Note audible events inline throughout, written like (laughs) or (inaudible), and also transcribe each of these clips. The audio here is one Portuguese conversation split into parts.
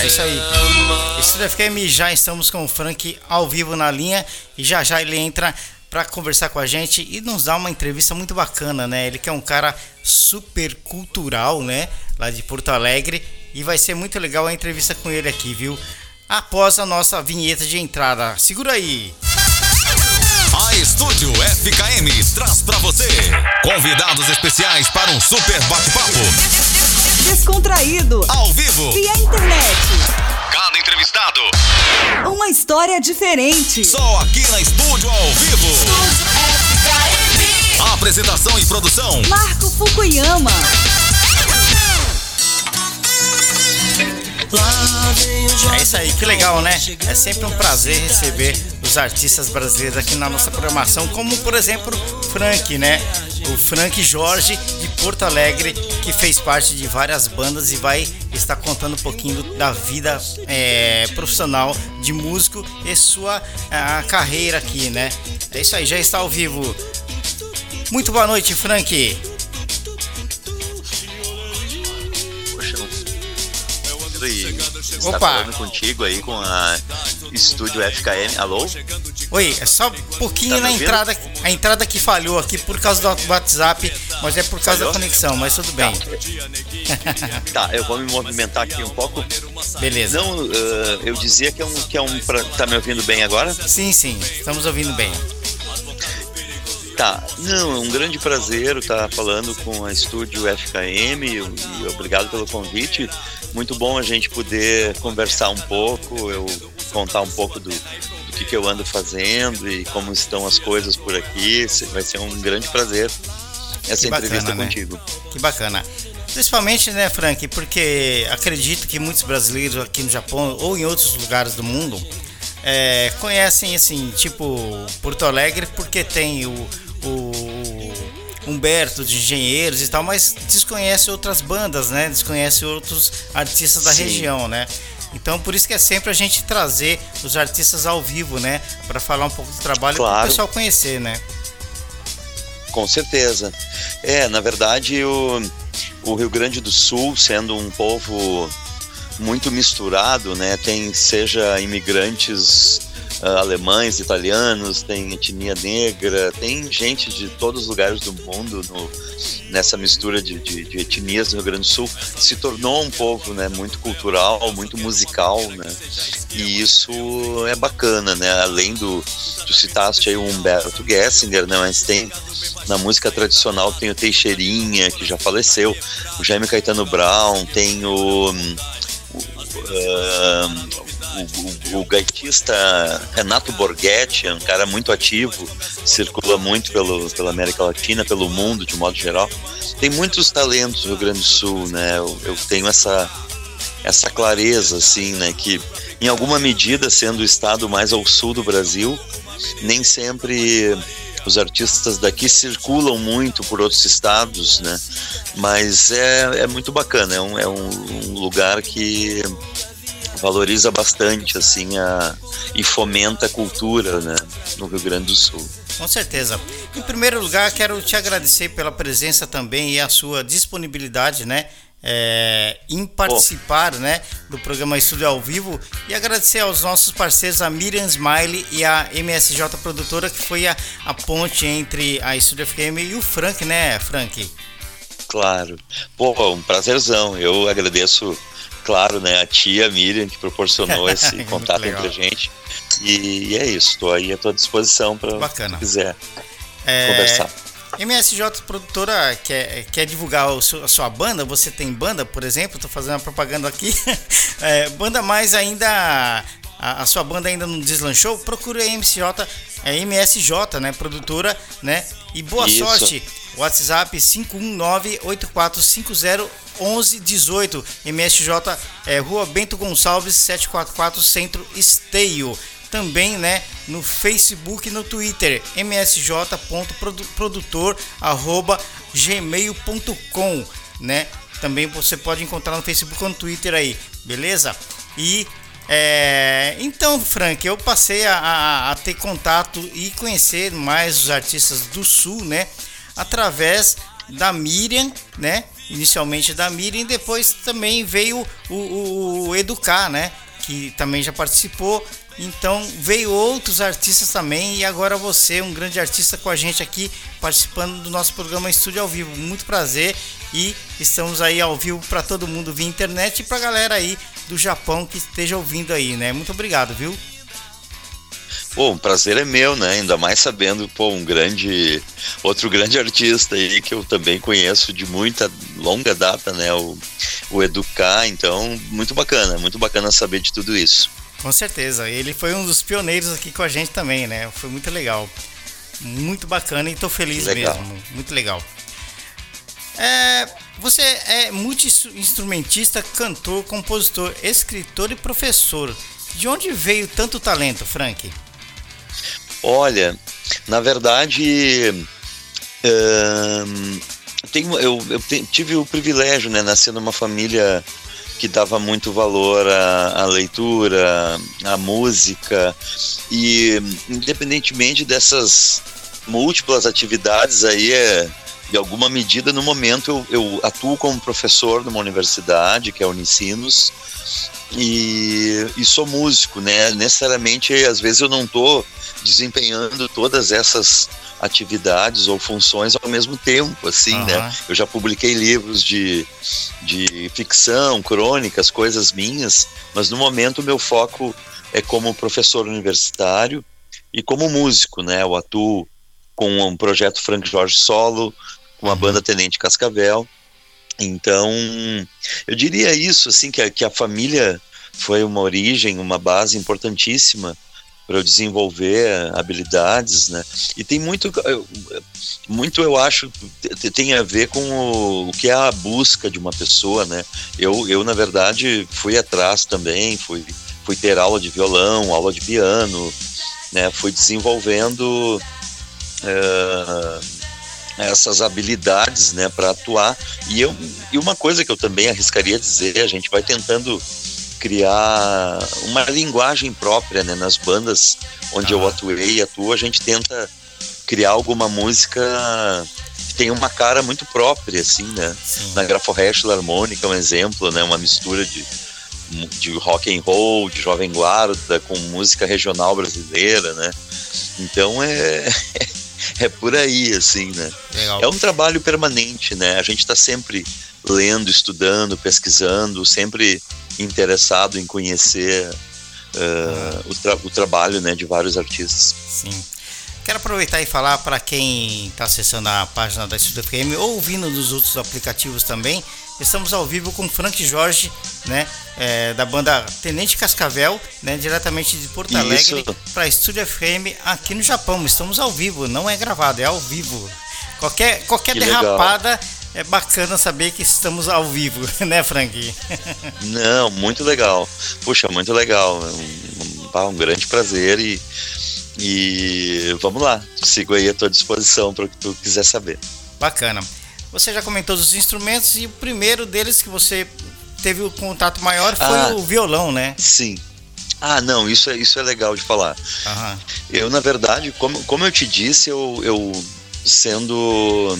É isso aí. Estúdio FM, já estamos com o Frank ao vivo na linha e já já ele entra para conversar com a gente e nos dar uma entrevista muito bacana, né? Ele que é um cara super cultural, né? Lá de Porto Alegre e vai ser muito legal a entrevista com ele aqui, viu? Após a nossa vinheta de entrada. Segura aí. A Estúdio FKM traz para você convidados especiais para um super bate-papo. Descontraído. Ao vivo. Via internet. Cada entrevistado. Uma história diferente. Só aqui na Estúdio ao vivo. Apresentação e produção. Marco Fukuyama. É isso aí, que legal, né? É sempre um prazer receber os artistas brasileiros aqui na nossa programação, como por exemplo Frank, né? O Frank Jorge de Porto Alegre, que fez parte de várias bandas e vai estar contando um pouquinho da vida é, profissional de músico e sua a, carreira aqui, né? É isso aí, já está ao vivo. Muito boa noite, Frank. E está Opa. falando contigo aí com a Estúdio FKM. Alô? Oi, é só um pouquinho Tá na ouvindo? entrada, a entrada que falhou aqui por causa do WhatsApp, mas é por causa Falhou? da conexão, mas tudo bem. Tá, eu vou me movimentar aqui um pouco. Beleza. Não, eh, eu dizia que é um. Que é um pra- tá me ouvindo bem agora? Sim, sim, estamos ouvindo bem. Tá. Não, é um grande prazer estar falando com a Estúdio FKM e, obrigado pelo convite. Muito bom a gente poder conversar um pouco, eu contar um pouco do, do que, que eu ando fazendo e como estão as coisas por aqui. Vai ser um grande prazer essa Que bacana, entrevista né? contigo. Que bacana. Principalmente, né, Frank, porque acredito que muitos brasileiros aqui no Japão ou em outros lugares do mundo é, conhecem, assim, tipo Porto Alegre, porque tem o, o Humberto de Engenheiros e tal, mas desconhece outras bandas, né? Desconhece outros artistas da Sim. região, né? Então, por isso que é sempre a gente trazer os artistas ao vivo, né? Para falar um pouco do trabalho para o Claro. pessoal conhecer, né? Com certeza. É, na verdade, o, o Rio Grande do Sul, sendo um povo muito misturado, né? Tem seja imigrantes ah, alemães, italianos, tem etnia negra, tem gente de todos os lugares do mundo no- nessa mistura de, de- de etnias no Rio Grande do Sul. Se tornou um povo, né? Muito cultural, muito musical, né? E isso é bacana, né? Além do tu citaste aí o Humberto Gessinger, né? Mas tem na música tradicional tem o Teixeirinha, que já faleceu, o Jaime Caetano Brown, tem o, hum, o, o- gaitista Renato Borghetti, é um cara muito ativo, circula muito pelo, pela América Latina, pelo mundo de modo geral. Tem muitos talentos no Rio Grande do Sul, né? Eu, eu tenho essa, essa clareza, assim, né? Que em alguma medida, sendo o estado mais ao sul do Brasil, nem sempre os artistas daqui circulam muito por outros estados, né? Mas é, é muito bacana, é um, é um lugar que valoriza bastante assim a, e fomenta a cultura né, no Rio Grande do Sul. Com certeza. Em primeiro lugar, quero te agradecer pela presença também e a sua disponibilidade, né? é, em participar né, do programa Estúdio ao Vivo e agradecer aos nossos parceiros, a Miriam Smiley e a MSJ Produtora, que foi a, a ponte entre a Estúdio FM e o Frank, né, Frank? Claro. Pô, um prazerzão. Eu agradeço, claro, né, a tia Miriam que proporcionou (laughs) esse contato entre a gente. E, é isso, estou aí à tua disposição para se quiser É, conversar. MSJ Produtora quer, quer divulgar o seu- a sua banda? Você tem banda, por exemplo? Estou fazendo uma propaganda aqui. (laughs) É, banda mais ainda. A, a sua banda ainda não deslanchou? Procure a MSJ, é MSJ, né? Produtora, né? E boa Isso. sorte. WhatsApp 519-8450-1118. MSJ é, Rua Bento Gonçalves 744 Centro Esteio. Também, né, no Facebook e no Twitter, msj.produtor@gmail.com, né? Também você pode encontrar no Facebook ou no Twitter aí, beleza? E é, então, Frank, eu passei a, a- a ter contato e conhecer mais os artistas do Sul, né? Através da Miriam, né? Inicialmente da Miriam, depois também veio o, o, o Educar, né? Que também já participou. Então veio outros artistas também e agora você, um grande artista com a gente aqui participando do nosso programa Estúdio ao Vivo. Muito prazer e estamos aí ao vivo para todo mundo via internet e para a galera aí do Japão que esteja ouvindo aí, né? Muito obrigado, viu? Pô, um prazer é meu, né? Ainda mais sabendo, pô, um grande, outro grande artista aí que eu também conheço de muita longa data, né? O, o Educar, então, muito bacana, muito bacana saber de tudo isso. Com certeza, ele foi um dos pioneiros aqui com a gente também, né? Foi muito legal, muito bacana e tô feliz legal. mesmo, muito legal. É, você é multi-instrumentista, cantor, compositor, escritor e professor. De onde veio tanto talento, Frank? Olha, na verdade, hum, tenho, eu, eu, tive o privilégio, né, nascer numa família que dava muito valor à, à, leitura, à música e independentemente dessas múltiplas atividades aí é de alguma medida no momento eu, eu atuo como professor numa universidade que é a Unicinos e, e sou músico, né? Necessariamente às vezes eu não tô desempenhando todas essas atividades ou funções ao mesmo tempo, assim, uhum. né? Eu já publiquei livros de, de ficção, crônicas, coisas minhas, mas no momento o meu foco é como professor universitário e como músico, né? Eu atuo com um projeto Frank Jorge Solo, com a banda Tenente Cascavel. Então, eu diria isso, assim, que a, que a família foi uma origem, uma base importantíssima para eu desenvolver habilidades, né? E tem muito, muito eu acho, tem a ver com o, o, que é a busca de uma pessoa, né? Eu, eu na verdade fui atrás também, fui, fui ter aula de violão, aula de piano, né? Fui desenvolvendo uh, essas habilidades, né, para atuar. E eu, e uma coisa que eu também arriscaria dizer, a gente vai tentando criar uma linguagem própria, né? Nas bandas onde ah. eu atuei e atuo, a gente tenta criar alguma música que tem uma cara muito própria, assim, né? Sim. Na Graforest Harmônica é um exemplo, né? Uma mistura de, de rock and roll, de jovem guarda com música regional brasileira, né? Então é (laughs) é por aí, assim, né? Legal. É um trabalho permanente, né? A gente está sempre lendo, estudando, pesquisando, sempre interessado em conhecer uh, o, tra o, trabalho né, de vários artistas. Sim. Quero aproveitar e falar para quem está acessando a página da Estúdio FM ou ouvindo dos outros aplicativos também. Estamos ao vivo com Frank Jorge, né, é, da banda Tenente Cascavel, né, diretamente de Porto Alegre para Estúdio FM aqui no Japão. Estamos ao vivo, não é gravado, é ao vivo. Qualquer, qualquer derrapada legal é bacana saber que estamos ao vivo, (laughs) né, Frank? Não, muito legal. Puxa, muito legal. Um, um, um grande prazer e, e vamos lá. Sigo aí à tua disposição para o que tu quiser saber. Bacana. Você já comentou os instrumentos e o primeiro deles que você teve o contato maior foi ah, o violão, né? Sim. Ah, não, isso é, isso é legal de falar. Eu, na verdade, como, como eu te disse, eu, eu sendo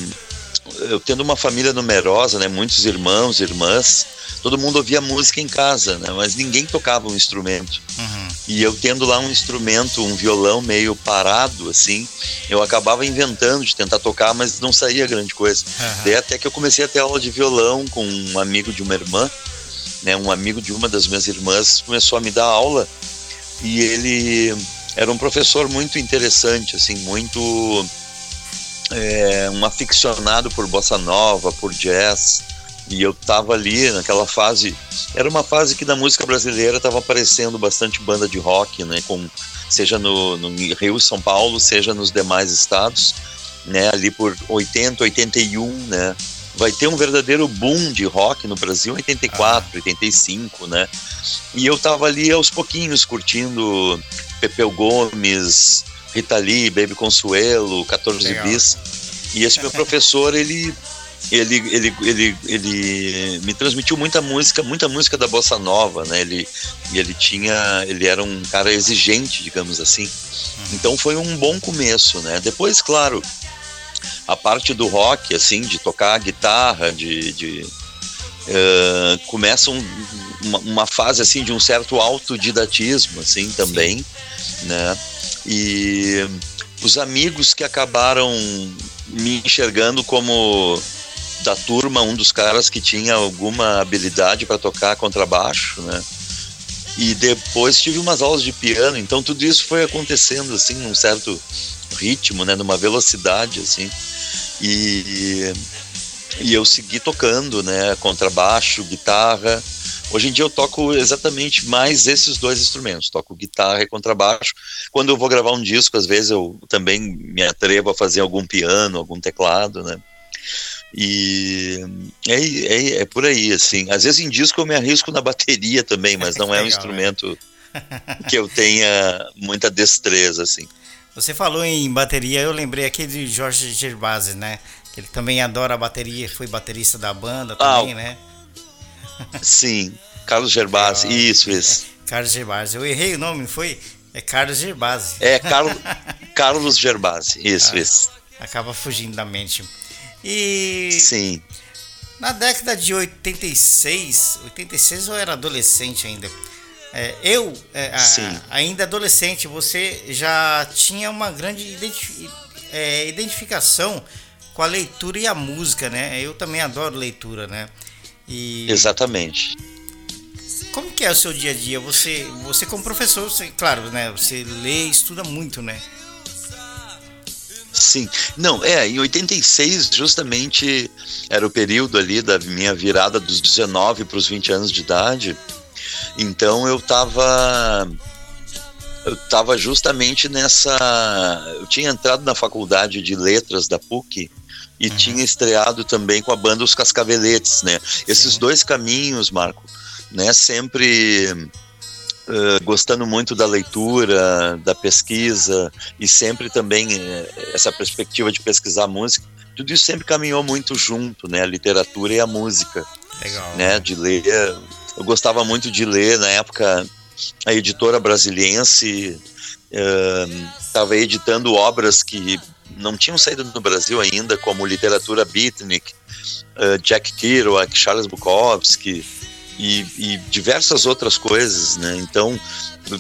eu tendo uma família numerosa, né, muitos irmãos, irmãs, todo mundo ouvia música em casa, né, mas ninguém tocava um instrumento. Uhum. E eu tendo lá um instrumento, um violão meio parado, assim, eu acabava inventando de tentar tocar, mas não saía grande coisa. Uhum. Daí até que eu comecei a ter aula de violão com um amigo de uma irmã, né, um amigo de uma das minhas irmãs começou a me dar aula e ele era um professor muito interessante, assim, muito é, um aficionado por bossa nova, por jazz, e eu tava ali naquela fase. Era uma fase que na música brasileira tava aparecendo bastante banda de rock, né? Com, seja no, no Rio e São Paulo, seja nos demais estados, né? Ali por 80, 81, né? Vai ter um verdadeiro boom de rock no Brasil em 84, ah. 85, né? E eu tava ali aos pouquinhos curtindo Pepeu Gomes, Rita Lee, Baby Consuelo, 14 Legal. bis. E esse meu (laughs) professor, ele ele, ele, ele, ele me transmitiu muita música, muita música da bossa nova, né? Ele, ele tinha, ele era um cara exigente, digamos assim. Uhum. Então foi um bom começo, né? Depois, claro, a parte do rock, assim, de tocar guitarra, de, de uh, começa um, uma, uma, fase assim de um certo autodidatismo, assim, também, Sim. né? E os amigos que acabaram me enxergando como da turma um dos caras que tinha alguma habilidade para tocar contrabaixo, né? E depois tive umas aulas de piano, então tudo isso foi acontecendo assim num certo ritmo, né, numa velocidade assim. E, e eu segui tocando, né, contrabaixo, guitarra. Hoje em dia eu toco exatamente mais esses dois instrumentos, toco guitarra e contrabaixo. Quando eu vou gravar um disco, às vezes eu também me atrevo a fazer algum piano, algum teclado, né? E é, é, é por aí, assim. Às vezes em disco eu me arrisco na bateria também, mas não é um (laughs) né? instrumento (laughs) que eu tenha muita destreza, assim. Você falou em bateria, eu lembrei aqui de Jorge Gervasi, né? Que ele também adora a bateria, foi baterista da banda ah, também, ah, né? Sim, Carlos Gervasi, isso, isso. É, Carlos Gervasi, eu errei o nome, não foi? É Carlos Gervasi. É, (laughs) Carlos, Carlos Gervasi, isso, ah, isso. Acaba fugindo da mente. E. Sim. Na década de 86, 86 eu era adolescente ainda. É, eu, é, a, ainda adolescente, você já tinha uma grande é, identificação com a leitura e a música, né? Eu também adoro leitura, né? E Exatamente. Como que é o seu dia a dia? Você, você como professor, você, claro, né? Você lê e estuda muito, né? Sim. Não, é, em 86 justamente era o período ali da minha virada dos 19 para os 20 anos de idade. Então eu tava eu tava justamente nessa, eu tinha entrado na faculdade de letras da PUC e uhum. tinha estreado também com a banda Os Cascaveletes, né? Esses dois caminhos, Marco, né, sempre Uh, gostando muito da leitura, da pesquisa e sempre também uh, essa perspectiva de pesquisar música, tudo isso sempre caminhou muito junto, né? A literatura e a música, Legal. né? De ler eu gostava muito de ler na época a editora brasiliense estava uh, editando obras que não tinham saído no Brasil ainda, como literatura beatnik, uh, Jack Kerouac, Charles Bukowski e, e, diversas outras coisas, né? Então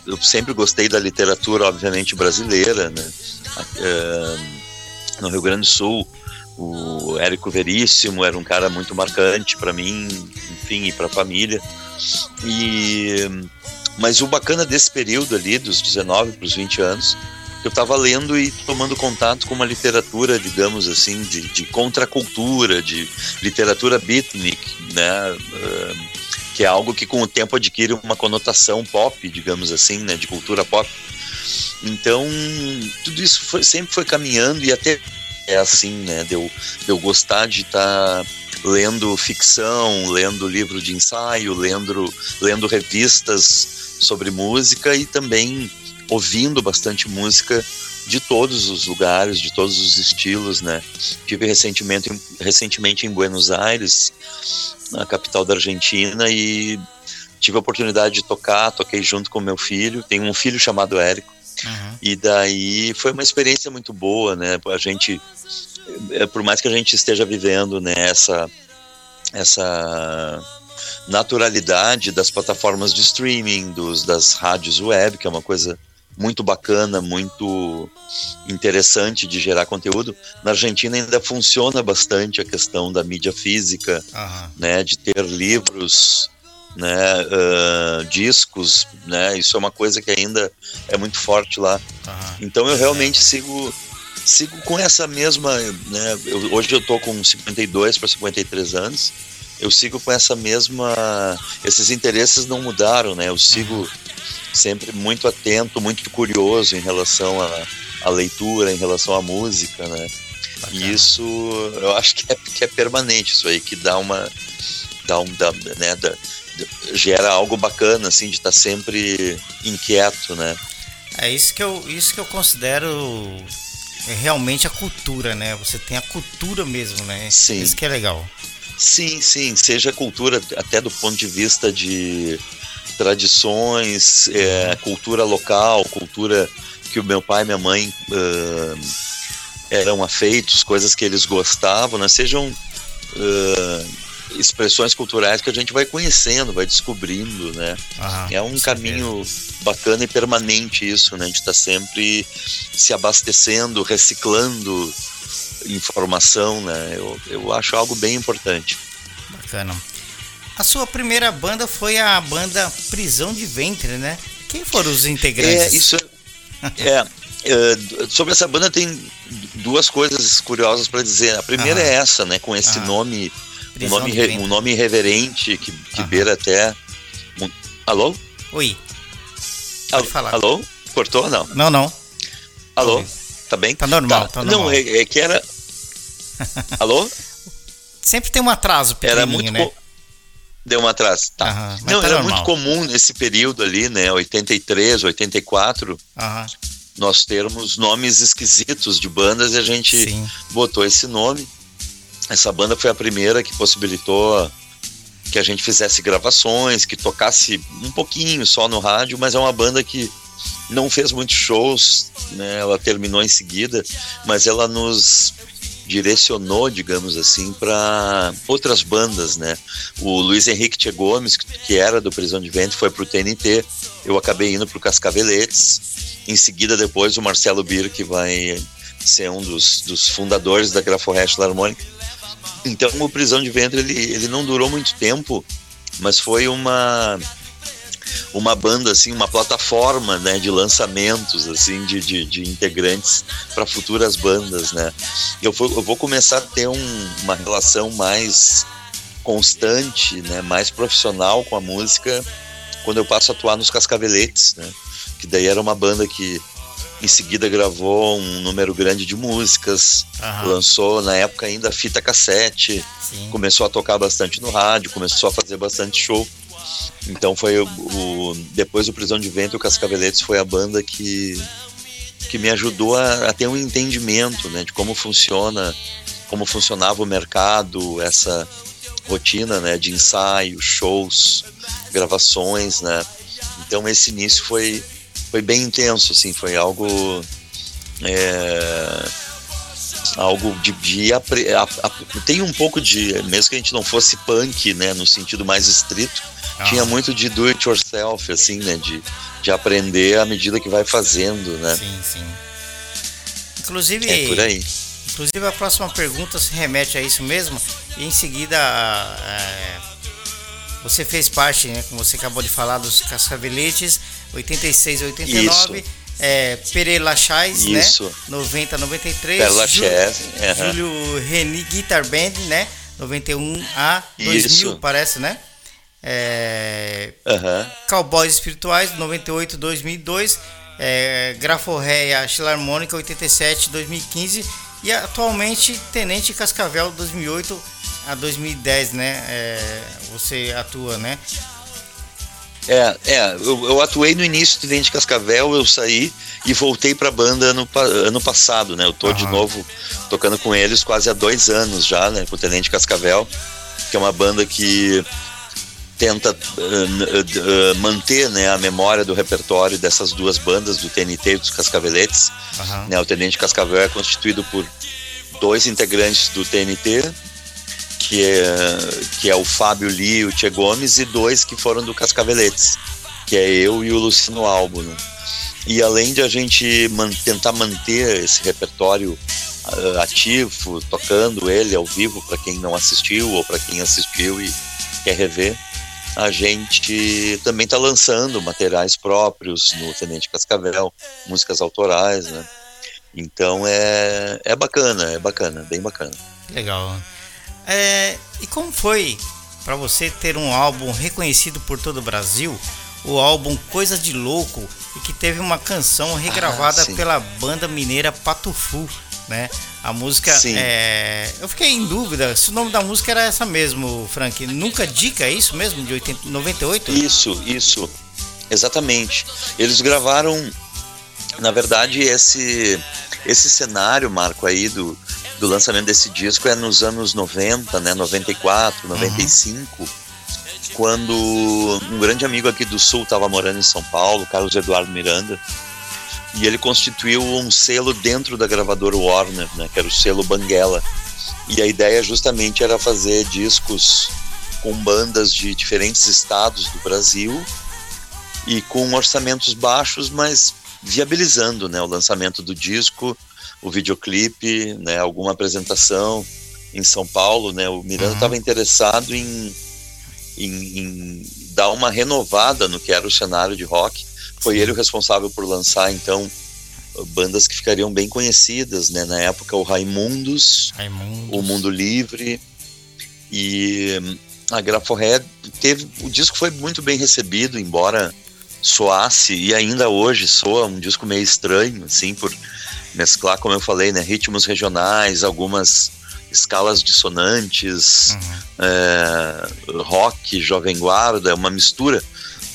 eu sempre gostei da literatura, obviamente brasileira, né? Uh, no Rio Grande do Sul, o Érico Veríssimo era um cara muito marcante para mim, enfim, e para a família. E mas o bacana desse período ali dos 19 para os 20 anos, eu estava lendo e tomando contato com uma literatura, digamos assim, de, de contracultura, de literatura beatnik, né? Uh, que é algo que com o tempo adquire uma conotação pop, digamos assim, né? De cultura pop. Então, tudo isso foi, sempre foi caminhando e até é assim, né? De eu, de eu gostar de estar. Tá lendo ficção, lendo livro de ensaio, lendo, lendo revistas sobre música e também ouvindo bastante música de todos os lugares, de todos os estilos, né? Tive recentemente, recentemente em Buenos Aires, na capital da Argentina, e tive a oportunidade de tocar, toquei junto com meu filho, tenho um filho chamado Érico, uhum. e daí foi uma experiência muito boa, né? A gente é, por mais que a gente esteja vivendo nessa né, essa naturalidade das plataformas de streaming, dos, das rádios web, que é uma coisa muito bacana, muito interessante de gerar conteúdo. Na Argentina ainda funciona bastante a questão da mídia física, né, de ter livros, né, uh, discos, né, isso é uma coisa que ainda é muito forte lá. Então eu realmente sigo sigo com essa mesma, né, eu, hoje eu tô com 52 para 53 anos, eu sigo com essa mesma, esses interesses não mudaram, né, eu sigo sempre muito atento, muito curioso em relação à, à leitura, em relação à música, né, Bacana. e isso eu acho que é, que é permanente isso aí, que dá uma, dá um, dá, né, dá, gera algo bacana, assim, de estar tá sempre inquieto, né. É isso que eu, isso que eu considero é realmente a cultura, né? Você tem a cultura mesmo, né? Sim. Isso que é legal. Sim, sim. Seja cultura até do ponto de vista de tradições, é, cultura local, cultura que o meu pai e minha mãe uh, eram afeitos, coisas que eles gostavam, né? Sejam uh, expressões culturais que a gente vai conhecendo, vai descobrindo, né? Aham, é um caminho bacana e permanente isso, né? A gente está sempre se abastecendo, reciclando informação, né? Eu, eu acho algo bem importante. Bacana. A sua primeira banda foi a banda Prisão de Ventre, né? Quem foram os integrantes? É, isso é, é, é, sobre essa banda tem duas coisas curiosas para dizer. A primeira Aham. é essa, né? Com esse Aham. nome, um nome, um nome irreverente que, que beira até. um- Alô? Oi. Pode falar. Alô? Cortou? Não. Não, não. Alô? Tá bem? Tá normal, tá Não, normal. é, é que era. (laughs) Alô? Sempre tem um atraso Era muito. né? Deu uma atrás. Tá. Mas Não, tá era normal. muito comum nesse período ali, né? 83, 84, Aham, nós termos nomes esquisitos de bandas e a gente sim. botou esse nome. Essa banda foi a primeira que possibilitou que a gente fizesse gravações, que tocasse um pouquinho só no rádio, mas é uma banda que não fez muitos shows, né? Ela terminou em seguida, mas ela nos direcionou, digamos assim, para outras bandas, né? O Luiz Henrique Tchê Gomes, que- era do Prisão de Ventre, foi pro TNT. Eu acabei indo pro Cascaveletes. Em seguida, depois, o Marcelo Bir, que vai ser um dos, dos fundadores da Graforrest Harmônica. Então, o Prisão de Ventre, ele, ele não durou muito tempo, mas foi uma uma banda assim, uma plataforma, né, de lançamentos assim de, de, de integrantes para futuras bandas, né? Eu vou, eu vou começar a ter um- uma relação mais constante, né, mais profissional com a música quando eu passo a atuar nos Cascaveletes, né? Que daí era uma banda que em seguida gravou um número grande de músicas, Aham, lançou na época ainda fita cassete, sim. começou a tocar bastante no rádio, começou a fazer bastante show. Então foi o, o- depois do Prisão de Vento, o Cascaveletes foi a banda que que me ajudou a, a ter um entendimento, né, de como funciona, como funcionava o mercado, essa rotina, né, de ensaios, shows, gravações, né. Então esse início foi foi bem intenso, assim, foi algo é, algo de, de apre- a- a- tem um pouco de mesmo que a gente não fosse punk né no sentido mais estrito tinha Aham, muito de do it yourself assim né de, de aprender à medida que vai fazendo né Sim, sim. Inclusive, é por aí inclusive a próxima pergunta se remete a isso mesmo. E em seguida, é, você fez parte, né, como você acabou de falar, dos Cascaveletes, 86 e 89. Isso. É, Pere Lachais, né? Isso. 90 93. Perla Ju- Chess, aham. Júlio Reni Guitar Band, né? 91 a 2000, Isso. parece, né? É, Aham. Cowboys Espirituais, 98, 2002, é, Graforréia Filarmônica, 87, 2015 e atualmente Tenente Cascavel, 2008 a 2010, né? É, você atua, né? É, é eu, eu atuei no início do Dente Cascavel, eu saí e voltei pra banda ano, ano passado, né? Eu tô de Aham. novo tocando com eles quase há dois anos já, né? Com o Tenente Cascavel, que é uma banda que tenta uh, uh, manter né, a memória do repertório dessas duas bandas, do TNT e dos Cascaveletes. Aham. né? O Tenente Cascavel é constituído por dois integrantes do TNT, que é, que é o Fábio e o Tchê Gomes, e dois que foram do Cascaveletes, que é eu e o Luciano Albo. Né? E além de a gente man- tentar manter esse repertório ah, ativo, tocando ele ao vivo para quem não assistiu ou para quem assistiu e quer rever, a gente também está lançando materiais próprios no Tenente Cascavel, músicas autorais, né? Então é, é bacana, é bacana, bem bacana. Legal. É, e como foi para você ter um álbum reconhecido por todo o Brasil? O álbum Coisa de Louco e que teve uma canção regravada Ah, pela banda mineira Patufu, né? A música Sim. é, eu fiquei em dúvida se o nome da música era essa mesmo, Frank. Nunca dica, é isso mesmo de 80, 98? Isso, isso, exatamente. Eles gravaram, na verdade, esse esse cenário, Marco, aí do, do lançamento desse disco é nos anos 90, né, 94, 95, quando um grande amigo aqui do Sul estava morando em São Paulo, Carlos Eduardo Miranda, e ele constituiu um selo dentro da gravadora Warner, né, que era o selo Banguela. E a ideia justamente era fazer discos com bandas de diferentes estados do Brasil e com orçamentos baixos, mas viabilizando né, o lançamento do disco, o videoclipe, né, alguma apresentação em São Paulo. Né, o Miranda estava uhum. interessado em, em, em, dar uma renovada no que era o cenário de rock. Foi ele o responsável por lançar, então, bandas que ficariam bem conhecidas. Né, na época, o Raimundos, Raimundos. o Mundo Livre e a Graforé teve o disco foi muito bem recebido embora soasse e ainda hoje soa um disco meio estranho assim por mesclar como eu falei né ritmos regionais algumas escalas dissonantes uhum. é, rock jovem guarda uma mistura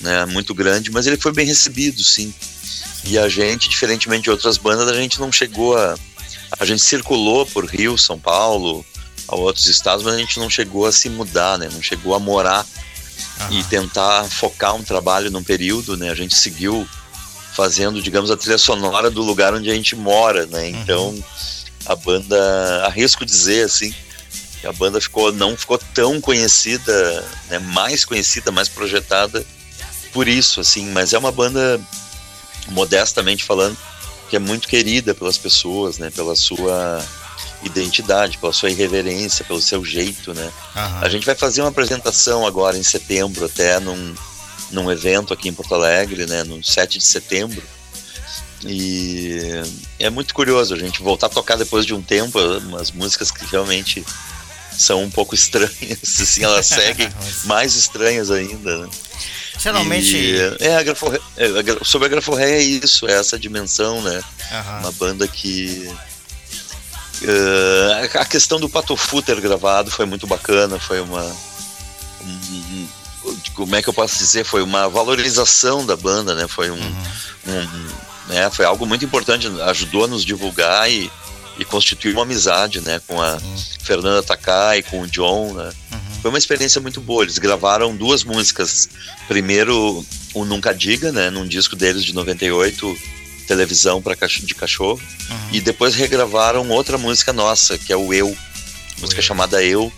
né muito grande mas ele foi bem recebido sim e a gente diferentemente de outras bandas a gente não chegou a a gente circulou por Rio São Paulo a outros estados, mas a gente não chegou a se mudar, né? Não chegou a morar e tentar focar um trabalho num período, né? A gente seguiu fazendo, digamos, a trilha sonora do lugar onde a gente mora, né? Uhum. Então, a banda, arrisco dizer assim, que a banda ficou não ficou tão conhecida, né? Mais conhecida, mais projetada por isso, assim. Mas é uma banda modestamente falando que é muito querida pelas pessoas, né? Pela sua identidade, pela sua irreverência, pelo seu jeito, né? A gente vai fazer uma apresentação agora em setembro, até num, num evento aqui em Porto Alegre, né? No 7 de setembro. E é muito curioso a gente voltar a tocar depois de um tempo umas músicas que realmente são um pouco (laughs) estranhas, assim, elas seguem (laughs) mais estranhas ainda, né? Geralmente. E, é, a é, sobre a Graforré é isso, é essa dimensão, né? Uma banda que Uh, a questão do Patofu ter gravado foi muito bacana, foi uma. Um, um, como é que eu posso dizer? Foi uma valorização da banda, né? Foi um. Uhum. um né? Foi algo muito importante, ajudou a nos divulgar e, e constituir uma amizade, né? Com a uhum. Fernanda Takai, com o John, né? Uhum. Foi uma experiência muito boa. Eles gravaram duas músicas. Primeiro, o Nunca Diga, né? Num disco deles de 98 televisão para de cachorro. Uhum. E depois regravaram outra música nossa, que é o Eu, música Eu. chamada Eu, uhum.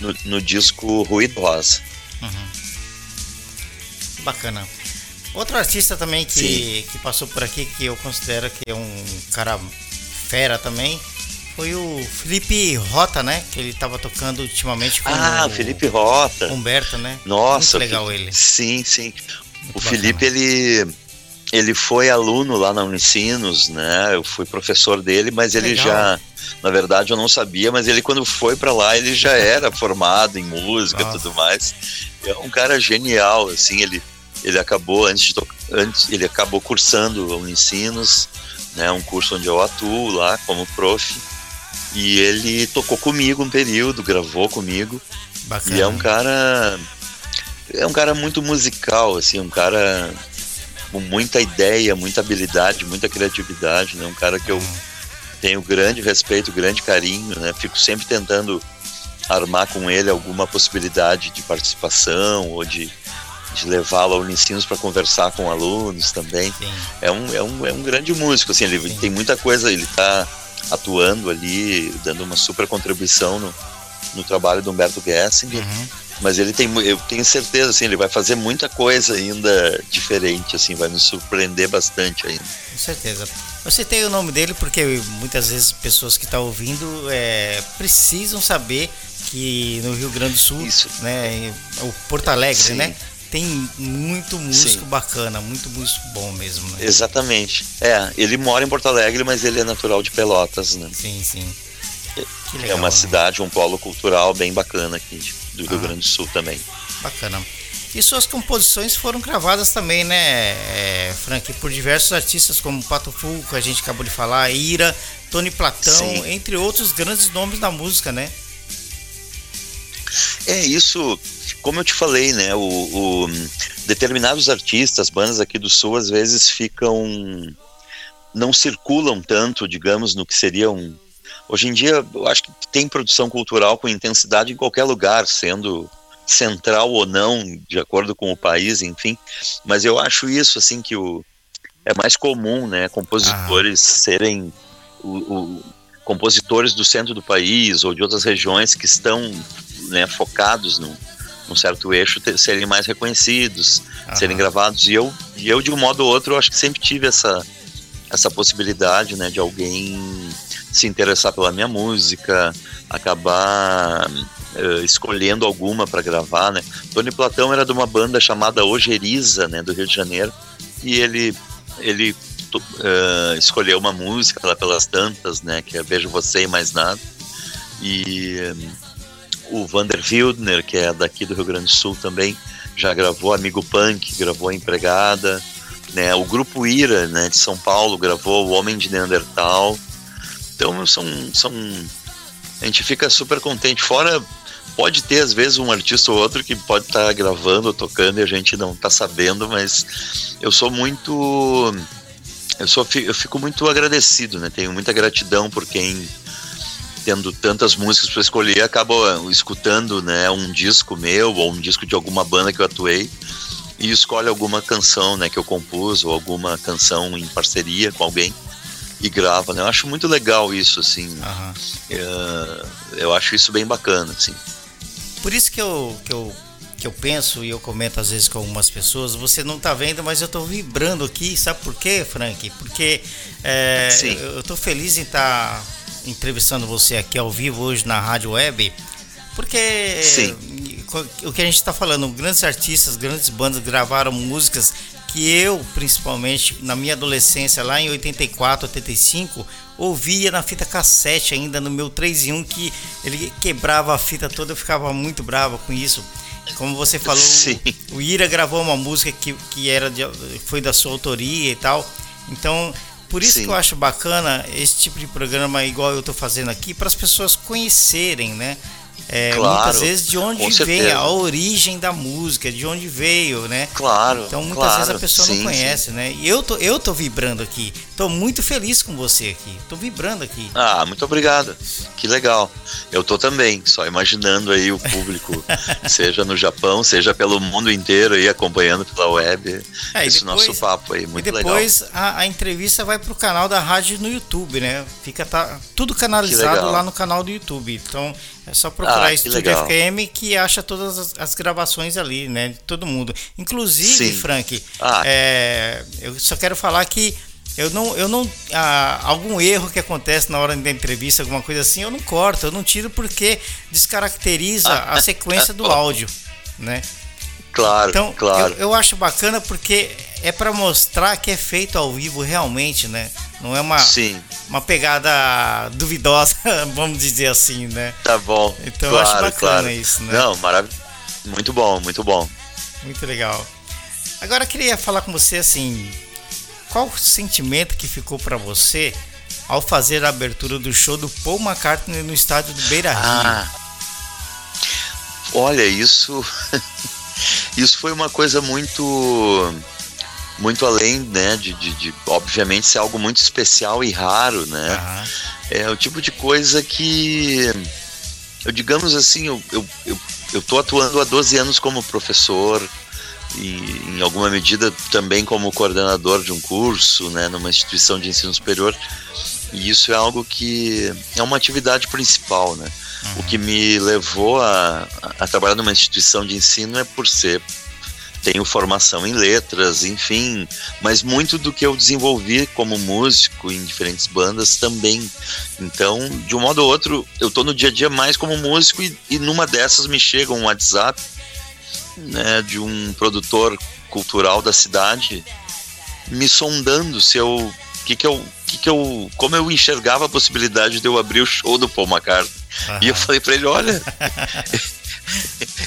no, no, disco Ruído Rosa. Uhum. Bacana. Outro artista também que, que passou por aqui, que eu considero que é um cara fera também, foi o Felipe Rota, né? Que ele estava tocando ultimamente com ah, o Felipe Rota. Humberto, né? Nossa, Muito legal ele. Sim, sim. Muito o bacana. Felipe, ele ele foi aluno lá na Unicinos, né? Eu fui professor dele, mas ele Legal. já, na verdade, eu não sabia, mas ele quando foi para lá ele já era formado em música e tudo mais. É um cara genial, assim. Ele ele acabou antes de antes ele acabou cursando a Unicinos, né? Um curso onde eu atuo lá como prof. E ele tocou comigo um período, gravou comigo. Bacana. E é um cara é um cara muito musical, assim, um cara com muita ideia, muita habilidade, muita criatividade, né? Um cara que eu tenho grande respeito, grande carinho, né? Fico sempre tentando armar com ele alguma possibilidade de participação ou de, de levá-lo ao Unicinos para conversar com alunos também. É um, é, um, é um grande músico, assim, ele Sim. tem muita coisa, ele está atuando ali, dando uma super contribuição no, no trabalho do Humberto Gessinger. Uhum mas ele tem, eu tenho certeza, assim, ele vai fazer muita coisa ainda diferente, assim, vai nos surpreender bastante ainda. Com certeza. Eu citei o nome dele porque muitas vezes pessoas que estão tá ouvindo é, precisam saber que no Rio Grande do Sul, Isso. né, o Porto Alegre, Sim. né, tem muito músico Sim. bacana, muito músico bom mesmo. Né? Exatamente. É, ele mora em Porto Alegre, mas ele é natural de Pelotas, né? Sim, sim. Legal, é uma né? cidade, um polo cultural bem bacana aqui do Rio ah, Grande do Sul também. Bacana. E suas composições foram gravadas também, né, é, Frank, por diversos artistas como Pato Fu, que a gente acabou de falar, Ira, Tony Platão, Sim. entre outros grandes nomes da música, né? É isso, como eu te falei, né, o, o determinados artistas, bandas aqui do Sul, às vezes ficam não circulam tanto, digamos, no que seria um Hoje em dia, eu acho que tem produção cultural com intensidade em qualquer lugar, sendo central ou não, de acordo com o país, enfim. Mas eu acho isso, assim, que o, é mais comum, né, compositores ah. serem o, o, compositores do centro do país ou de outras regiões que estão né, focados num, num certo eixo ter, serem mais reconhecidos, ah. serem gravados. E eu, e eu, de um modo ou outro, acho que sempre tive essa, essa possibilidade né, de alguém se interessar pela minha música, acabar uh, escolhendo alguma para gravar, né? Tony Platão era de uma banda chamada Ojeriza, né, do Rio de Janeiro, e ele ele uh, escolheu uma música lá pelas tantas, né, que é Vejo Você e Mais Nada, e um, o Vander Wildner, que é daqui do Rio Grande do Sul também, já gravou Amigo Punk, gravou Empregada, né, o Grupo Ira, né, de São Paulo, gravou O Homem de Neandertal, então são, são a gente fica super contente. Fora pode ter às vezes um artista ou outro que pode estar tá gravando tocando e a gente não está sabendo, mas eu sou muito eu sou eu fico muito agradecido, né? Tenho muita gratidão por quem tendo tantas músicas para escolher acaba escutando, né, um disco meu ou um disco de alguma banda que eu atuei e escolhe alguma canção, né, que eu compus ou alguma canção em parceria com alguém e grava, né? Eu acho muito legal isso, assim. Uhum. Uh, eu acho isso bem bacana, assim. Por isso que eu, que eu que eu penso e eu comento às vezes com algumas pessoas, você não tá vendo, mas eu tô vibrando aqui, sabe por quê, Frank? Porque é, eu, eu tô feliz em estar tá entrevistando você aqui ao vivo hoje na rádio web, porque Sim. O que a gente está falando, grandes artistas, grandes bandas gravaram músicas que eu, principalmente, na minha adolescência, lá em 84, 85, ouvia na fita cassete ainda no meu 3 em 1 que ele quebrava a fita toda, eu ficava muito brava com isso. Como você falou, Sim. o Ira gravou uma música que, que era de, foi da sua autoria e tal. Então, por isso Sim. que eu acho bacana esse tipo de programa igual eu estou fazendo aqui, para as pessoas conhecerem, né? É, claro, muitas vezes de onde vem a origem da música, de onde veio, né? Claro. Então muitas claro, vezes a pessoa sim, não conhece, sim. né? E eu tô, eu tô vibrando aqui. Tô muito feliz com você aqui. Tô vibrando aqui. Ah, muito obrigado. Que legal. Eu tô também, só imaginando aí o público, (laughs) seja no Japão, seja pelo mundo inteiro aí acompanhando pela web. É, esse depois, nosso papo aí, muito legal. E depois a, a, entrevista vai pro canal da rádio no YouTube, né? Fica tá, tudo canalizado lá no canal do YouTube. Então é só procurar ah, Estúdio FKM que acha todas as, as, gravações ali, né? De todo mundo. Inclusive, Sim. Frank, ah. é, eu só quero falar que eu não, eu não, ah, algum erro que acontece na hora da entrevista, alguma coisa assim, eu não corto, eu não tiro porque descaracteriza a sequência do (laughs) áudio, né? Claro, então, claro. Eu, eu acho bacana porque é para mostrar que é feito ao vivo realmente, né? Não é uma, Sim. uma pegada duvidosa, (laughs) vamos dizer assim, né? Tá bom. Então claro, eu acho bacana claro. isso, né? Não, maravilhoso. Muito bom, muito bom. Muito legal. Agora eu queria falar com você assim, qual o sentimento que ficou para você ao fazer a abertura do show do Paul McCartney no estádio do Beira Rio? Ah, olha, isso (laughs) isso foi uma coisa muito muito além, né, de, de, de, obviamente ser algo muito especial e raro, né? Uhum. É o tipo de coisa que eu digamos assim, eu, eu, eu, eu tô atuando há 12 anos como professor e em alguma medida também como coordenador de um curso, né, numa instituição de ensino superior. E isso é algo que é uma atividade principal, né? O que me levou a, a trabalhar numa instituição de ensino é por ser tenho formação em letras, enfim, mas muito do que eu desenvolvi como músico em diferentes bandas também. Então, de um modo ou outro, eu tô no dia a dia mais como músico e, e numa dessas me chega um WhatsApp né, de um produtor cultural da cidade me sondando se eu que que eu que que eu como eu enxergava a possibilidade de eu abrir o show do Paul McCartney. Uhum. E eu falei para ele, olha,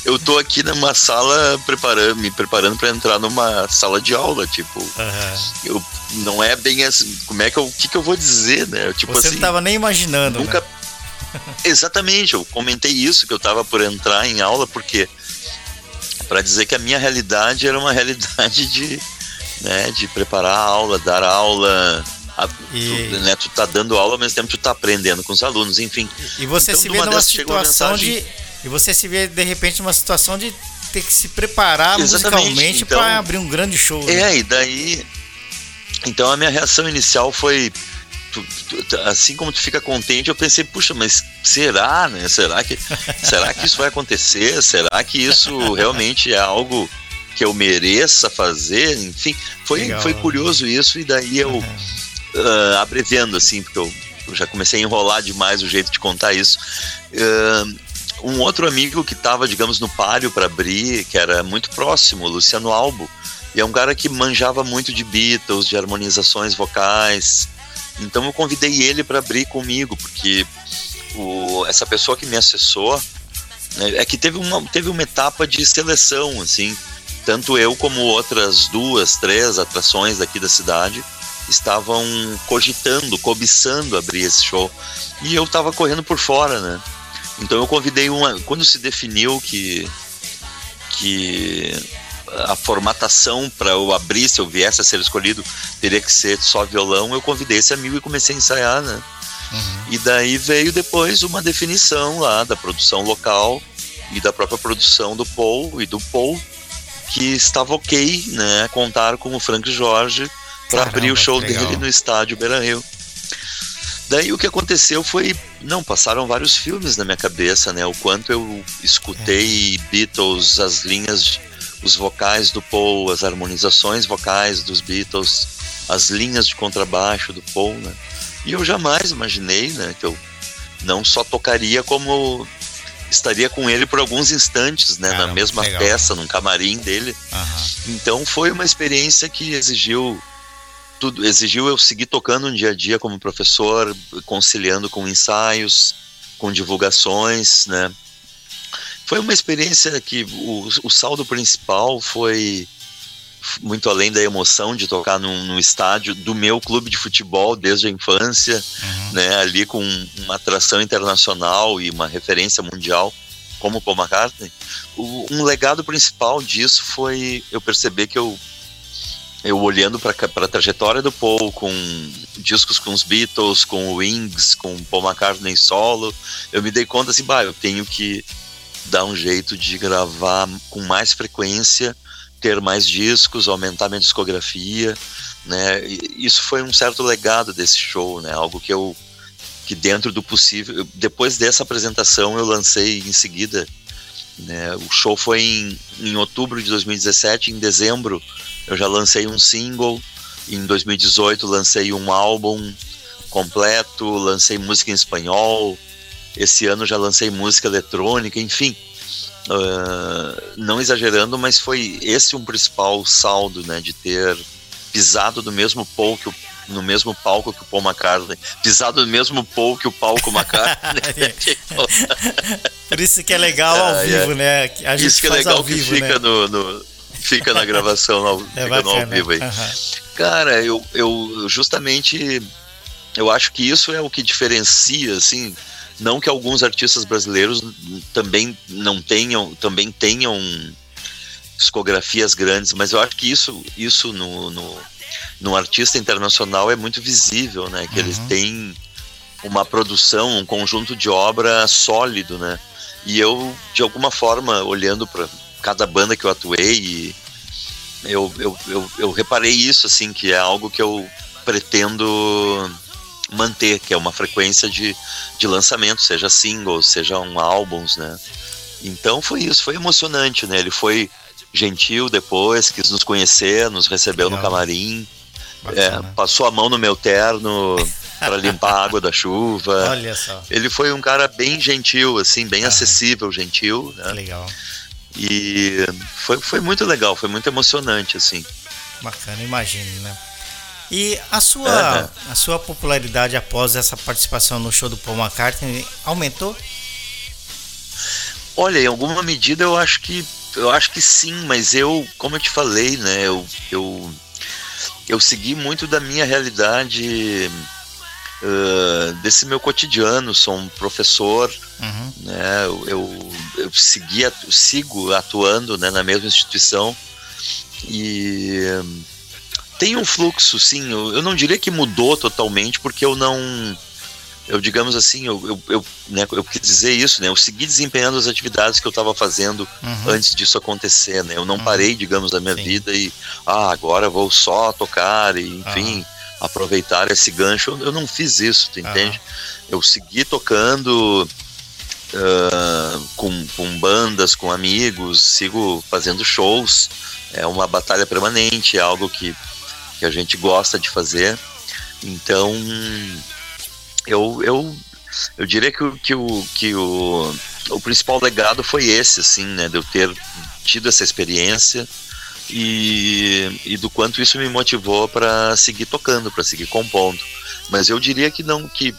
eu tô aqui numa sala preparando, me preparando para entrar numa sala de aula, tipo, uhum. eu não é bem assim, como é que eu, que que eu vou dizer, né? Tipo Você assim, não tava nem imaginando, nunca né? (laughs) Exatamente, eu comentei isso que eu tava por entrar em aula porque para dizer que a minha realidade era uma realidade de, né, de preparar a aula, dar aula, a, e... tu, né, tu tá dando aula, ao mesmo tempo tu tá aprendendo com os alunos, enfim. E você então, se vê numa situação de e você se vê de repente numa situação de ter que se preparar Exatamente. musicalmente então, para abrir um grande show. É, né? e daí Então a minha reação inicial foi assim como tu fica contente, eu pensei, puxa, mas será, né? Será que (laughs) será que isso vai acontecer? Será que isso realmente é algo que eu mereça fazer? Enfim, foi foi curioso isso e daí eu uhum. Uh, abreviando assim, porque eu, eu, já comecei a enrolar demais o jeito de contar isso. Uh, um outro amigo que estava, digamos, no páreo para abrir, que era muito próximo, Luciano Albo, e é um cara que manjava muito de Beatles, de harmonizações vocais. Então eu convidei ele para abrir comigo, porque o, essa pessoa que me acessou né, é que teve uma, teve uma etapa de seleção, assim. Tanto eu como outras duas, três atrações daqui da cidade estavam cogitando, cobiçando abrir esse show. E eu estava correndo por fora, né? Então eu convidei uma. Quando se definiu que, que a formatação para eu abrir, se eu viesse a ser escolhido, teria que ser só violão, eu convidei esse amigo e comecei a ensaiar, né? Uhum. E daí veio depois uma definição lá da produção local e da própria produção do Paul e do Paul que estava ok, né, contar com o Frank Jorge para abrir o show dele no estádio Beira Rio. Daí o que aconteceu foi, não, passaram vários filmes na minha cabeça, né? O quanto eu escutei é. Beatles, as linhas, os vocais do Paul, as harmonizações vocais dos Beatles, as linhas de contrabaixo do Paul, né? E eu jamais imaginei, né, que eu não só tocaria como estaria com ele por alguns instantes, né, na mesma legal. peça, num camarim dele. Uhum. Então foi uma experiência que exigiu tudo exigiu eu seguir tocando no dia a dia como professor, conciliando com ensaios, com divulgações, né? Foi uma experiência que o, o saldo principal foi muito além da emoção de tocar num, num, estádio do meu clube de futebol desde a infância, uhum. né, ali com uma atração internacional e uma referência mundial como Paul McCartney. O, um legado principal disso foi eu perceber que eu eu olhando para a trajetória do Paul com discos com os Beatles, com Wings, com Paul McCartney solo, eu me dei conta assim, bah, eu tenho que dar um jeito de gravar com mais frequência, ter mais discos, aumentar minha discografia, né? E isso foi um certo legado desse show, né? Algo que eu que dentro do possível, depois dessa apresentação eu lancei em seguida, né? O show foi em, em outubro de 2017, em dezembro eu já lancei um single, em 2018 lancei um álbum completo, lancei música em espanhol, esse ano já lancei música eletrônica, enfim. Uh, não exagerando, mas foi esse um principal saldo, né, de ter pisado no mesmo palco, no mesmo palco que o Paul McCartney, pisado no mesmo palco que o palco McCartney. (laughs) Por isso que é legal ao (laughs) vivo, né? A gente isso que é legal que vivo, fica né? no, no fica na gravação, ao, é fica no ao vivo aí. Uhum. Cara, eu, eu justamente eu acho que isso é o que diferencia, assim, não que alguns artistas brasileiros também não tenham, também tenham discografias grandes, mas eu acho que isso, isso no, no, no artista internacional é muito visível, né? Que uhum. eles têm uma produção, um conjunto de obra sólido, né? E eu, de alguma forma, olhando para cada banda que eu atuei, eu, eu, eu, eu reparei isso, assim, que é algo que eu pretendo manter, que é uma frequência de, de lançamento, seja singles, sejam álbuns, né? Então foi isso, foi emocionante, né? Ele foi gentil depois, quis nos conhecer, nos recebeu Legal. no camarim, é, passou a mão no meu terno para limpar a água da chuva. Olha só. Ele foi um cara bem gentil, assim, bem ah, acessível, gentil. Né? Legal. E foi, foi muito legal, foi muito emocionante, assim. Bacana, imagino, né? E a sua, é, a sua popularidade após essa participação no show do Paul McCartney aumentou? Olha, em alguma medida eu acho que eu acho que sim, mas eu, como eu te falei, né, eu, eu, eu segui muito da minha realidade uh, desse meu cotidiano. Sou um professor, uhum. né? Eu, eu, eu segui, sigo atuando né, na mesma instituição e tem um fluxo, sim. Eu, eu não diria que mudou totalmente, porque eu não eu digamos assim, eu, eu, eu, né, eu quis dizer isso, né? Eu segui desempenhando as atividades que eu estava fazendo uhum. antes disso acontecer, né? Eu não uhum. parei, digamos, da minha Sim. vida e ah, agora vou só tocar e enfim, uhum. Aproveitar esse gancho. Eu, não fiz isso, tu entende? Eu segui tocando uh, com, com bandas, com amigos, sigo fazendo shows. É uma batalha permanente, é algo que, que a gente gosta de fazer. Então, eu, eu, eu diria que, que, o, que o, o principal legado foi esse, assim, né? De eu ter tido essa experiência e, e do quanto isso me motivou para seguir tocando, para seguir compondo. Mas eu diria que não que,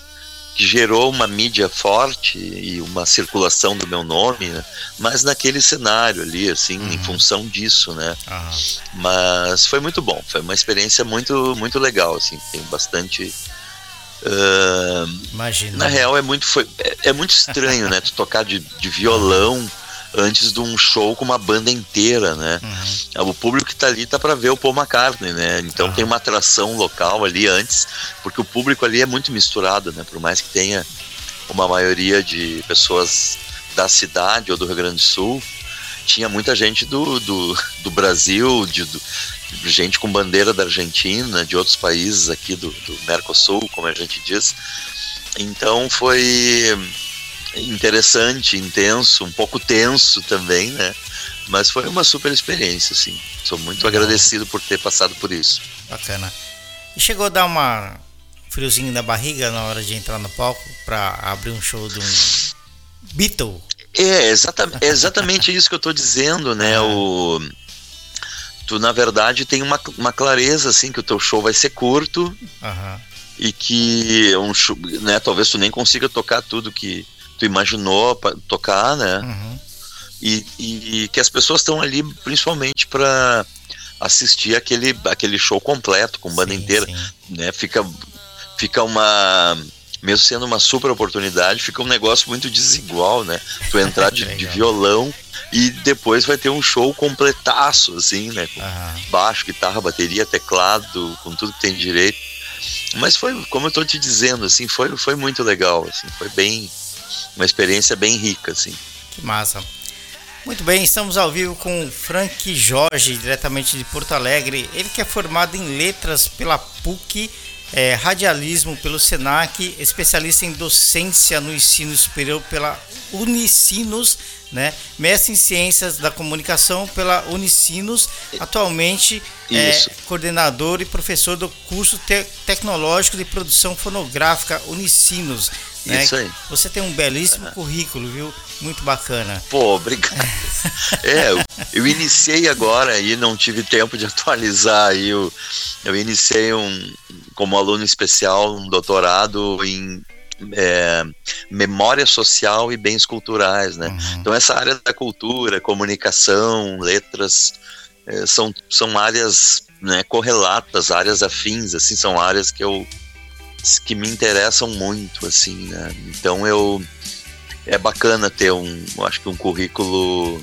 que, gerou uma mídia forte e uma circulação do meu nome, né? mas naquele cenário ali, assim, uhum. em função disso, né? Uhum. Mas foi muito bom, foi uma experiência muito muito legal, assim, tem bastante Uh, Imagina. Na real é muito, foi, é, é muito estranho, né? Tu tocar de, de violão antes de um show com uma banda inteira, né? Uhum. O público que tá ali tá para ver o Paul McCartney, né? Então uhum. tem uma atração local ali antes, porque o público ali é muito misturado, né? Por mais que tenha uma maioria de pessoas da cidade ou do Rio Grande do Sul, tinha muita gente do, do, do Brasil, de, do, gente com bandeira da Argentina, de outros países aqui do, do Mercosul, como a gente diz. Então foi interessante, intenso, um pouco tenso também, né? Mas foi uma super experiência, assim. Sou muito Legal. agradecido por ter passado por isso. Bacana. E chegou a dar uma friozinho na barriga na hora de entrar no palco para abrir um show de um Beatle? É, exatamente, é exatamente isso que eu tô dizendo, né? O tu na verdade tem uma, uma clareza assim que o teu show vai ser curto uhum. e que um show, né, talvez tu nem consiga tocar tudo que tu imaginou tocar, né? Uhum. E, e, que as pessoas estão ali principalmente para assistir aquele, aquele show completo com banda sim, inteira, sim. né? Fica fica uma mesmo sendo uma super oportunidade, fica um negócio muito desigual, né? Tu entrar de, (laughs) de violão e depois vai ter um show completaço, assim, né? Com baixo, guitarra, bateria, teclado, com tudo que tem direito. Mas foi, como eu tô te dizendo, assim, foi, foi muito legal, assim, foi bem, uma experiência bem rica, assim. Que massa. Muito bem, estamos ao vivo com Frank Jorge, diretamente de Porto Alegre. Ele que é formado em letras pela PUC, é, radialismo pelo SENAC, especialista em docência no ensino superior pela Unicinos né? Mestre em Ciências da Comunicação pela Unicinos, atualmente é coordenador e professor do curso te tecnológico de produção fonográfica Unicinos. Né? Isso aí. Você tem um belíssimo currículo, viu? Muito bacana. Pô, obrigado. (laughs) é, eu, eu, iniciei agora e não tive tempo de (laughs) atualizar. Eu, eu iniciei um, como aluno especial um doutorado em é, memória social e bens culturais, né? Uhum. Então essa área da cultura, comunicação, letras é, são, são áreas né, correlatas, áreas afins, assim, são áreas que eu que me interessam muito, assim, né? Então eu é bacana ter um, acho que um currículo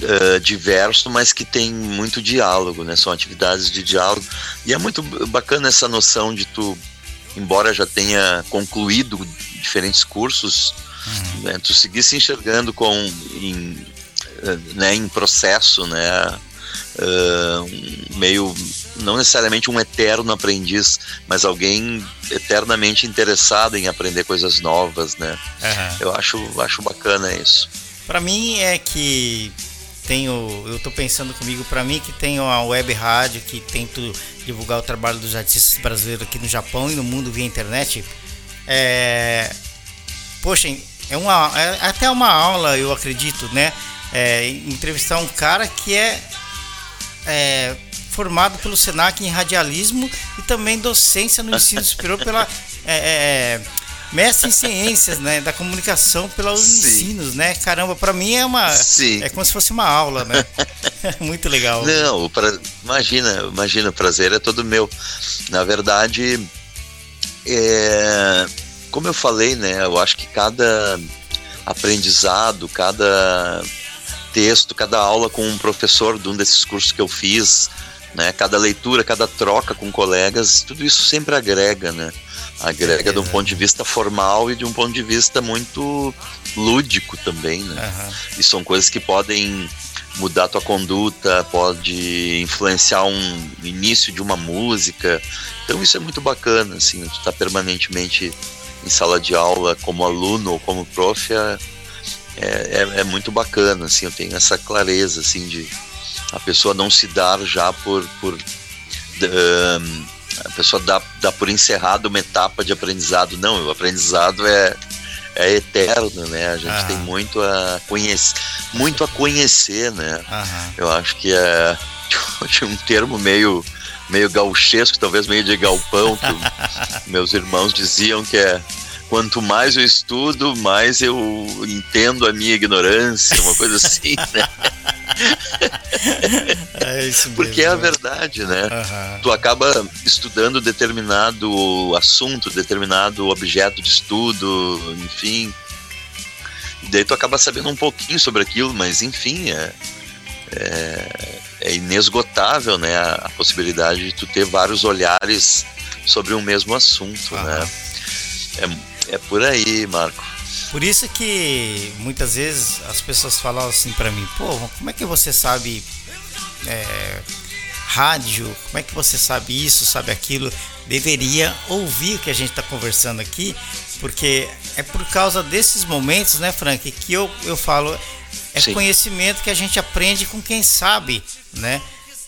Uh, diverso, mas que tem muito diálogo, né? São atividades de diálogo. E é muito bacana essa noção de tu embora já tenha concluído diferentes cursos, uhum. né, tu seguir se enxergando com em, né, em processo, né, uh, meio não necessariamente um eterno aprendiz, mas alguém eternamente interessado em aprender coisas novas, né? Uhum. Eu acho acho bacana isso. Para mim é que tenho, eu tô pensando comigo, para mim que tenho a web rádio, que tento divulgar o trabalho dos artistas brasileiros aqui no Japão e no mundo via internet, é, poxa, é, uma, é até uma aula, eu acredito, né? É, entrevistar um cara que é, é formado pelo Senac em radialismo e também docência no ensino superior pela é, é, é mestre em ciências, né, da comunicação pela Unicinos, né? Caramba, para mim é uma Sim. é como se fosse uma aula, né? (laughs) Muito legal. Não, pra, imagina, imagina, o prazer é todo meu. Na verdade, é, como eu falei, né, eu acho que cada aprendizado, cada texto, cada aula com um professor de um desses cursos que eu fiz, né? Cada leitura, cada troca com colegas, tudo isso sempre agrega, né? Agrega de um ponto de vista formal e de um ponto de vista muito lúdico também, né? Uhum. E são coisas que podem mudar a tua conduta, pode influenciar um início de uma música. Então isso é muito bacana, assim, tu tá permanentemente em sala de aula como aluno ou como prof é, é, é, muito bacana, assim, eu tenho essa clareza, assim, de a pessoa não se dar já por, por um, a pessoa dá, dá por encerrado uma etapa de aprendizado. Não, o aprendizado é, é eterno, né? A gente Aham. tem muito a conhecer, muito a conhecer, né? Aham. Eu acho que é (laughs) um termo meio meio gauchesco, talvez meio de galpão, que (laughs) meus irmãos diziam que é quanto mais eu estudo, mais eu entendo a minha ignorância, uma coisa assim, né? (laughs) é isso mesmo. Porque é a verdade, né? Uhum. Tu acaba estudando determinado assunto, determinado objeto de estudo, enfim. E daí tu acaba sabendo um pouquinho sobre aquilo, mas enfim, é, é, é inesgotável, né? A, a, possibilidade de tu ter vários olhares sobre um mesmo assunto, uhum. né? É, é por aí, Marco. Por isso que muitas vezes as pessoas falam assim para mim, pô, como é que você sabe é, rádio? Como é que você sabe isso, sabe aquilo? Deveria ouvir o que a gente está conversando aqui, porque é por causa desses momentos, né, Frank, que eu, eu falo, é Sim. conhecimento que a gente aprende com quem sabe, né?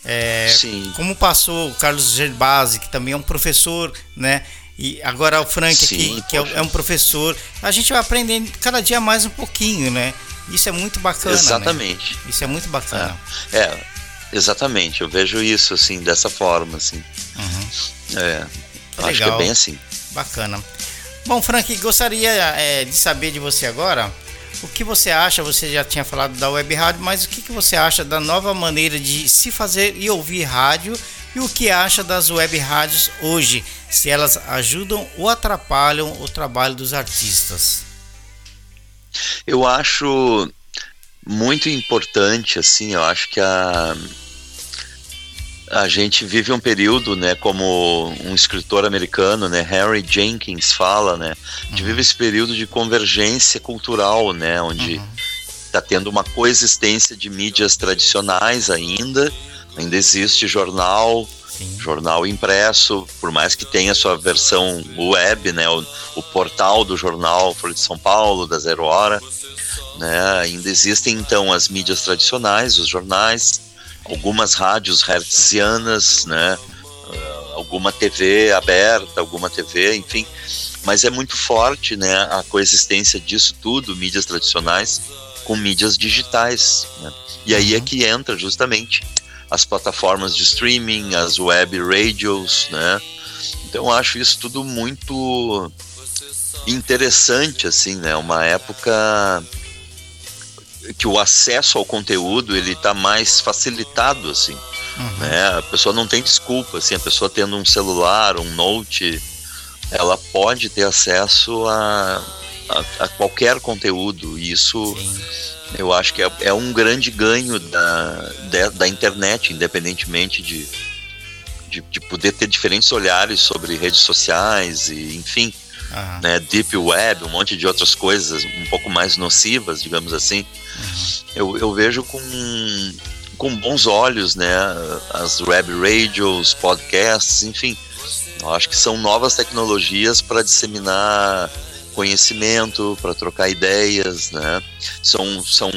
É, Sim. Como passou o Carlos Gerbasi, que também é um professor, né? E agora o Frank Sim, aqui, que é, é, um professor, a gente vai aprendendo cada dia mais um pouquinho, né? Isso é muito bacana. Né? Exatamente. Né? Isso é muito bacana. É, é, exatamente. Eu vejo isso assim, dessa forma, assim. Uhum. É, acho legal. que é bem assim. Bacana. Bom, Frank, gostaria é, de saber de você agora o que você acha, você já tinha falado da web rádio, mas o que, que você acha da nova maneira de se fazer e ouvir rádio? E o que acha das web rádios hoje, se elas ajudam ou atrapalham o trabalho dos artistas? Eu acho muito importante, assim, eu acho que a a gente vive um período, né, como um escritor americano, né, Harry Jenkins fala, né, a gente uhum. vive esse período de convergência cultural, né, onde está uhum. tendo uma coexistência de mídias tradicionais ainda, ainda existe jornal, Sim. jornal impresso, por mais que tenha sua versão web, né, o, o portal do jornal Folha de São Paulo, da Zero Hora, né, ainda existem então as mídias tradicionais, os jornais, algumas rádios hertzianas, né, ah, alguma TV aberta, alguma TV, enfim, mas é muito forte, né, a coexistência disso tudo, mídias tradicionais com mídias digitais, né? E aí é uhum. que entra justamente as plataformas de streaming, as web radios, né? Então eu acho isso tudo muito interessante, assim, né? Uma época que o acesso ao conteúdo ele está mais facilitado, assim. Uhum. Né? A pessoa não tem desculpa, assim, a pessoa tendo um celular, um note, ela pode ter acesso a, a, a qualquer conteúdo. E isso Sim eu acho que é, é um grande ganho da, de, da internet, independentemente de, de, de, poder ter diferentes olhares sobre redes sociais e, enfim, uhum. né, deep web, um monte de outras coisas um pouco mais nocivas, digamos assim. Eu, eu vejo com, com bons olhos, né, as web radios, podcasts, enfim. Eu acho que são novas tecnologias para disseminar conhecimento, para trocar ideias, né? São, são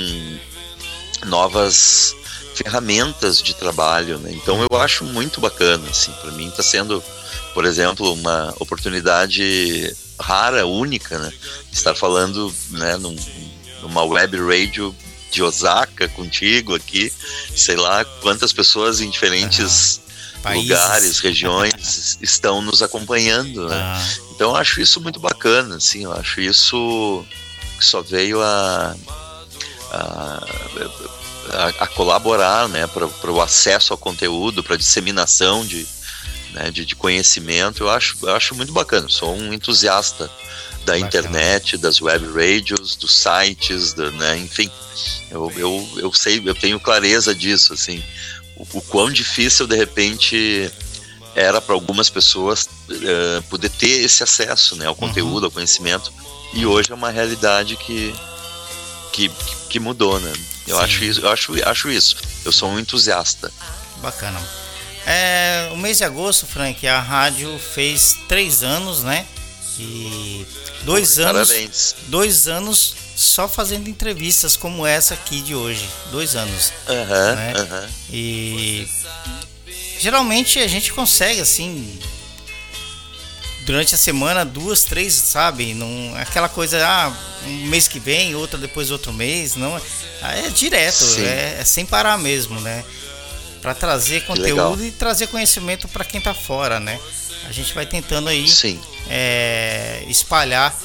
novas ferramentas de trabalho, né? Então eu acho muito bacana, assim, para mim está sendo, por exemplo, uma oportunidade rara, única, né? Estar falando, né, num, numa web radio de Osaka contigo aqui, sei lá quantas pessoas em diferentes uhum. lugares, (laughs) regiões estão nos acompanhando, né? Uhum. Então eu acho isso muito bacana, assim, eu acho isso que só veio a, a, a, a colaborar né, para o acesso ao conteúdo, para a disseminação de, né, de, de, conhecimento. Eu acho, eu acho muito bacana, sou um entusiasta da bacana. internet, das web radios, dos sites, do, né, enfim, eu, eu, eu sei, eu tenho clareza disso, assim, o, o quão difícil de repente era para algumas pessoas uh, poder ter esse acesso né, ao conteúdo, uhum. ao conhecimento, e hoje é uma realidade que, que, que mudou, né? Eu acho isso, eu acho, acho isso. Eu sou um entusiasta. Bacana. É, o mês de agosto, Frank, a rádio fez três anos, né? E dois anos. Parabéns. Dois anos só fazendo entrevistas como essa aqui de hoje. Dois anos. Uhum, né? uhum. E geralmente a gente consegue assim durante a semana duas três sabe não aquela coisa ah um mês que vem outra depois outro mês não é direto é, é, sem parar mesmo né para trazer conteúdo e trazer conhecimento para quem tá fora né a gente vai tentando aí é, espalhar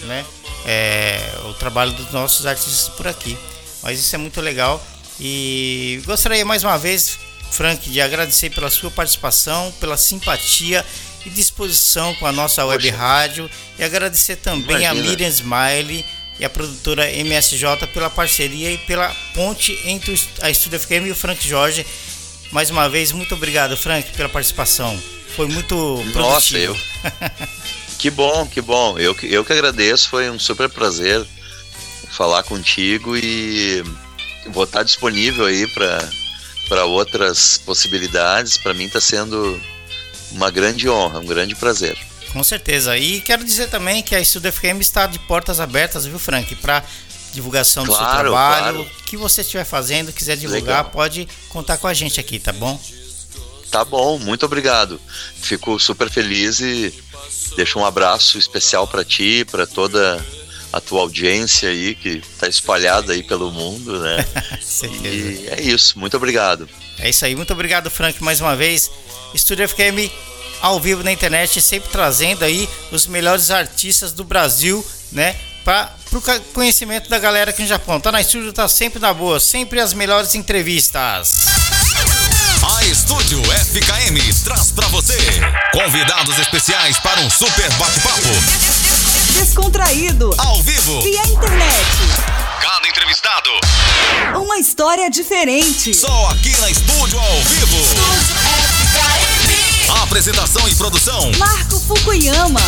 né é, o trabalho dos nossos artistas por aqui mas isso é muito legal e gostaria mais uma vez Frank, de agradecer pela sua participação, pela simpatia e disposição com a nossa web Poxa. rádio e agradecer também Imagina. a Miriam Smiley e a produtora MSJ pela parceria e pela ponte entre a Estúdio FM e o Frank Jorge. Mais uma vez, muito obrigado, Frank, pela participação. Foi muito Nossa, eu. que bom, que bom. Eu, eu que agradeço, foi um super prazer falar contigo e vou estar disponível aí para para outras possibilidades, para mim está sendo uma grande honra, um grande prazer. Com certeza. E quero dizer também que a Estúdio FM está de portas abertas, viu, Frank? Para divulgação claro, do seu trabalho. Claro. O que você estiver fazendo, quiser divulgar, Legal. pode contar com a gente aqui, tá bom? Tá bom, muito obrigado. Fico super feliz e deixo um abraço especial para ti, para toda a tua audiência aí, que está espalhada aí pelo mundo, né? (laughs) e é isso, muito obrigado. É isso aí, muito obrigado, Frank, mais uma vez. Estúdio FKM ao vivo na internet, sempre trazendo aí os melhores artistas do Brasil, né? Para o conhecimento da galera aqui no Japão. Tá na estúdio, tá sempre na boa, sempre as melhores entrevistas. A Estúdio FKM traz para você convidados especiais para um super bate-papo descontraído, ao vivo, via internet. Cada entrevistado, uma história diferente. Só aqui na Estúdio ao vivo. Estúdio FKM. Apresentação e produção: Marco Fukuyama.